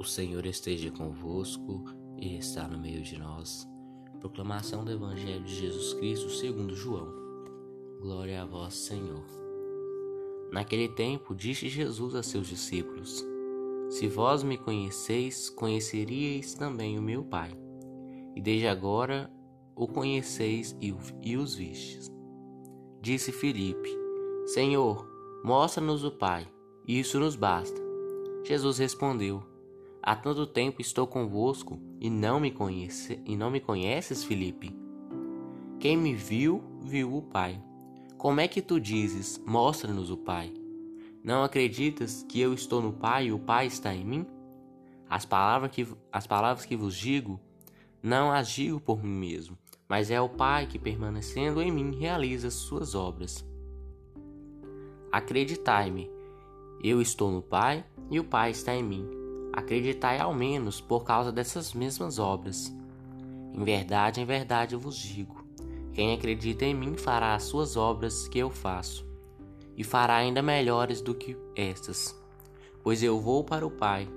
O Senhor esteja convosco e está no meio de nós. Proclamação do Evangelho de Jesus Cristo segundo João. Glória a vós, Senhor. Naquele tempo disse Jesus a seus discípulos: Se vós me conheceis, conheceríeis também o meu Pai. E desde agora o conheceis e os vistes. Disse Filipe: Senhor, mostra-nos o Pai, isso nos basta. Jesus respondeu: Há tanto tempo estou convosco e não me conhece, e não me conheces, Filipe? Quem me viu, viu o Pai. Como é que tu dizes: Mostra-nos o Pai? Não acreditas que eu estou no Pai e o Pai está em mim? As palavras que, as palavras que vos digo, não as digo por mim mesmo, mas é o Pai que, permanecendo em mim, realiza as suas obras. Acreditai-me, eu estou no Pai e o Pai está em mim. Acreditai ao menos por causa dessas mesmas obras. Em verdade, em verdade vos digo: quem acredita em mim fará as suas obras que eu faço, e fará ainda melhores do que estas. Pois eu vou para o Pai,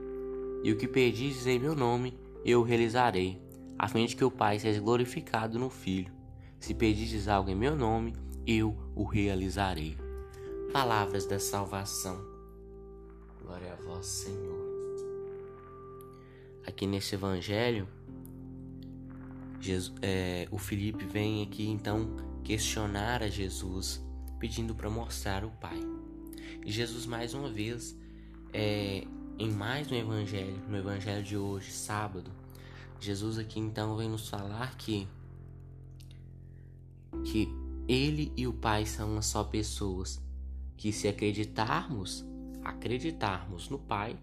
e o que pedis em meu nome eu realizarei, a fim de que o Pai seja glorificado no Filho. Se pedis algo em meu nome, eu o realizarei. Palavras da salvação. Glória a vós, Senhor aqui nesse evangelho, Jesus, é, o Felipe vem aqui então questionar a Jesus, pedindo para mostrar o Pai. E Jesus, mais uma vez, é, em mais um evangelho, no evangelho de hoje, sábado, Jesus aqui então vem nos falar que que ele e o Pai são uma só pessoas, que se acreditarmos, acreditarmos no Pai,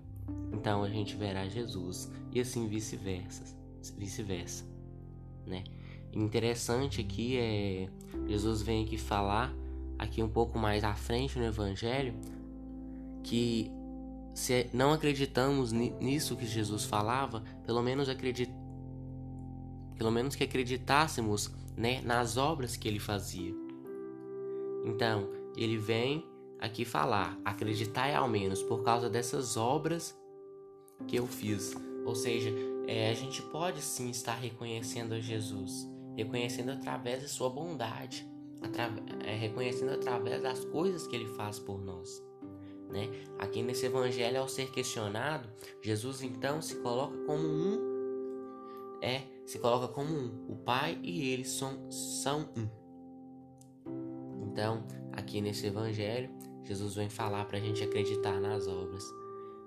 então a gente verá Jesus e assim vice-versa, vice-versa, né? Interessante aqui é Jesus vem aqui falar aqui um pouco mais à frente no evangelho que se não acreditamos nisso que Jesus falava, pelo menos acredit... pelo menos que acreditássemos, né, nas obras que ele fazia. Então, ele vem aqui falar, acreditai ao menos por causa dessas obras que eu fiz. Ou seja, é, a gente pode sim estar reconhecendo Jesus, reconhecendo através da sua bondade, é, reconhecendo através das coisas que ele faz por nós. Né? Aqui nesse evangelho, ao ser questionado, Jesus então se coloca como um, é, se coloca como um. O Pai e ele são, são um. Então, aqui nesse evangelho, Jesus vem falar para a gente acreditar nas obras.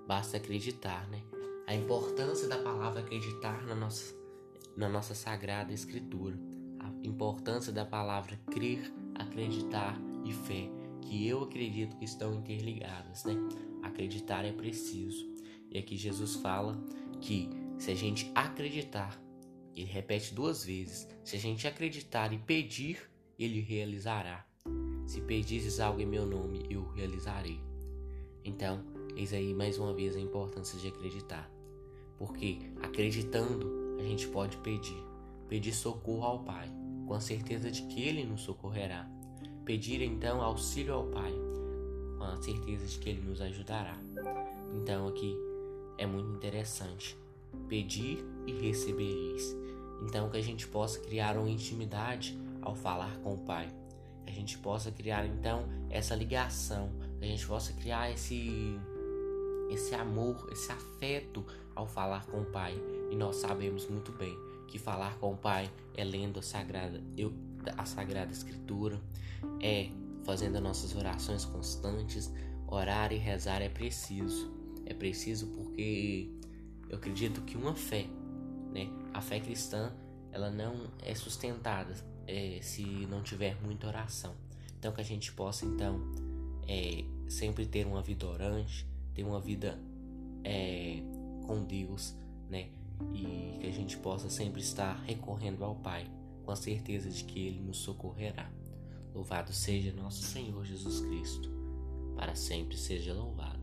Basta acreditar, né? A importância da palavra acreditar na nossa, na nossa sagrada escritura. A importância da palavra crer, acreditar e fé, que eu acredito que estão interligadas, né? Acreditar é preciso. E aqui Jesus fala que se a gente acreditar, ele repete duas vezes: se a gente acreditar e pedir, ele realizará. Se pedires algo em meu nome, eu realizarei. Então, Eis aí mais uma vez a importância de acreditar. Porque acreditando, a gente pode pedir. Pedir socorro ao Pai, com a certeza de que Ele nos socorrerá. Pedir então auxílio ao Pai, com a certeza de que Ele nos ajudará. Então aqui é muito interessante. Pedir e recebereis. Então que a gente possa criar uma intimidade ao falar com o Pai. A gente possa criar então essa ligação. A gente possa criar esse esse amor, esse afeto ao falar com o Pai. E nós sabemos muito bem que falar com o Pai é lendo a Sagrada, eu, a Sagrada Escritura, é fazendo as nossas orações constantes. Orar e rezar é preciso. É preciso porque eu acredito que uma fé, né, a fé cristã, ela não é sustentada é, se não tiver muita oração. Então que a gente possa então é, sempre ter uma vida orante, ter uma vida é, com Deus, né? E que a gente possa sempre estar recorrendo ao Pai, com a certeza de que Ele nos socorrerá. Louvado seja nosso Senhor Jesus Cristo, para sempre seja louvado.